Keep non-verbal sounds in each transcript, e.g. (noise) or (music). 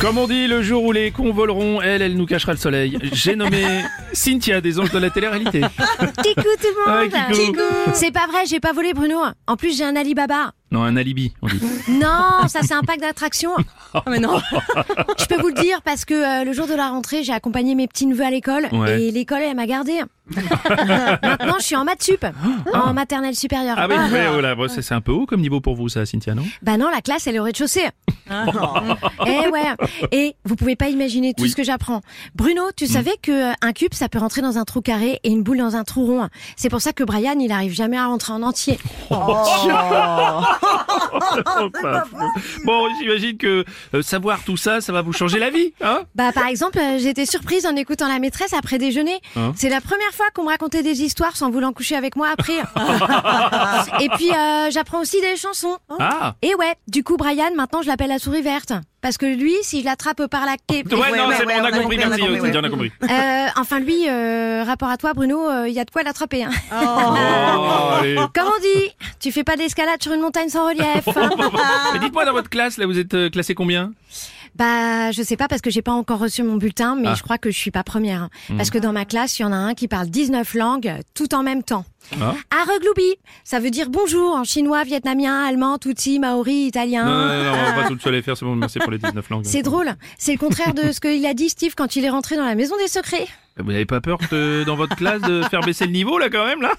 Comme on dit, le jour où les cons voleront, elle, elle nous cachera le soleil. J'ai nommé (laughs) Cynthia des anges de la télé-réalité. Kikou tout le monde Ouais, Kikou. C'est pas vrai, j'ai pas volé Bruno. En plus, j'ai un Alibaba. Non, un alibi, on dit. Non, ça c'est un pack d'attractions. (laughs) mais non. (laughs) Je peux vous le dire parce que euh, le jour de la rentrée, j'ai accompagné mes petits neveux à l'école Ouais. et l'école elle m'a gardé. Maintenant, je suis en maths sup, en maternelle supérieure. Ah oui, mais oh là, bon, c'est c'est un peu haut comme niveau pour vous, ça, Cynthia, non? Bah non, la classe elle est au rez-de-chaussée. (laughs) Eh ouais. Et vous pouvez pas imaginer tout Oui. ce que j'apprends. Bruno, tu savais que euh, un cube ça peut rentrer dans un trou carré et une boule dans un trou rond. C'est pour ça que Brian il arrive jamais à rentrer en entier. Oh. Bon, j'imagine que euh, savoir tout ça, ça va vous changer la vie, hein? Bah par exemple, euh, été surprise en écoutant la maîtresse après déjeuner. Hein? C'est la première fois qu'on me racontait des histoires sans vouloir coucher avec moi après. (laughs) Et puis euh, j'apprends aussi des chansons. Ah Et ouais, du coup Brian, maintenant je l'appelle la souris verte. Parce que lui, si je l'attrape par la quai... Ouais, non, c'est bon, on a compris, merci, euh, Cynthia, on a compris. Euh, enfin lui, euh, rapport à toi Bruno, il y a de quoi l'attraper. Hein. Oh, allez. (laughs) Comme on dit, tu fais pas d'escalade sur une montagne sans relief. (laughs) Mais dites-moi, dans votre classe, là, vous êtes euh, classé combien? Bah, je sais pas parce que j'ai pas encore reçu mon bulletin, mais Ah. je crois que je suis pas première. hein. Parce que dans ma classe, il y en a un qui parle 19 langues tout en même temps. Ah. Aregloubi, ça veut dire bonjour en chinois, vietnamien, allemand, tutsi, maori, italien. Non, non, non, on va pas tout seul les faire, c'est bon, merci pour les 19 (laughs) langues. C'est drôle. C'est le contraire de ce qu'il a dit Steve quand il est rentré dans la maison des secrets. Vous n'avez pas peur de, dans votre classe de faire baisser le niveau, là, quand même, là?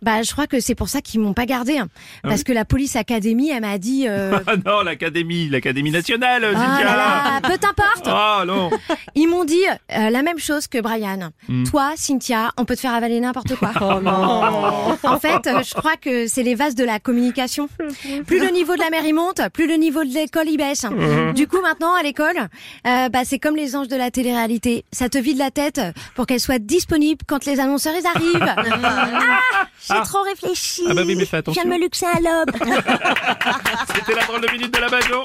Bah, je crois que c'est pour ça qu'ils m'ont pas gardé. hein. Parce oui que la police académie, elle m'a dit. euh, (laughs) Ah non, l'académie, l'académie nationale, Ah Cynthia là là, peu t'importe. Ah non Ils m'ont dit euh, la même chose que Brian. Hmm. Toi, Cynthia, on peut te faire avaler n'importe quoi. (laughs) (laughs) En fait, euh, je crois que c'est les vases de la communication. Plus le niveau de la mer il monte, plus le niveau de l'école il baisse. Du coup, maintenant, à l'école, euh, bah, c'est comme les anges de la télé-réalité. Ça te vide la tête pour qu'elle soit disponible quand les annonceurs ils arrivent. (laughs) ah, j'ai Ah. trop réfléchi. Ah bah oui, mais fais Je attention. viens de me luxer un lobe. (laughs) C'était la drôle de minute de la Bajon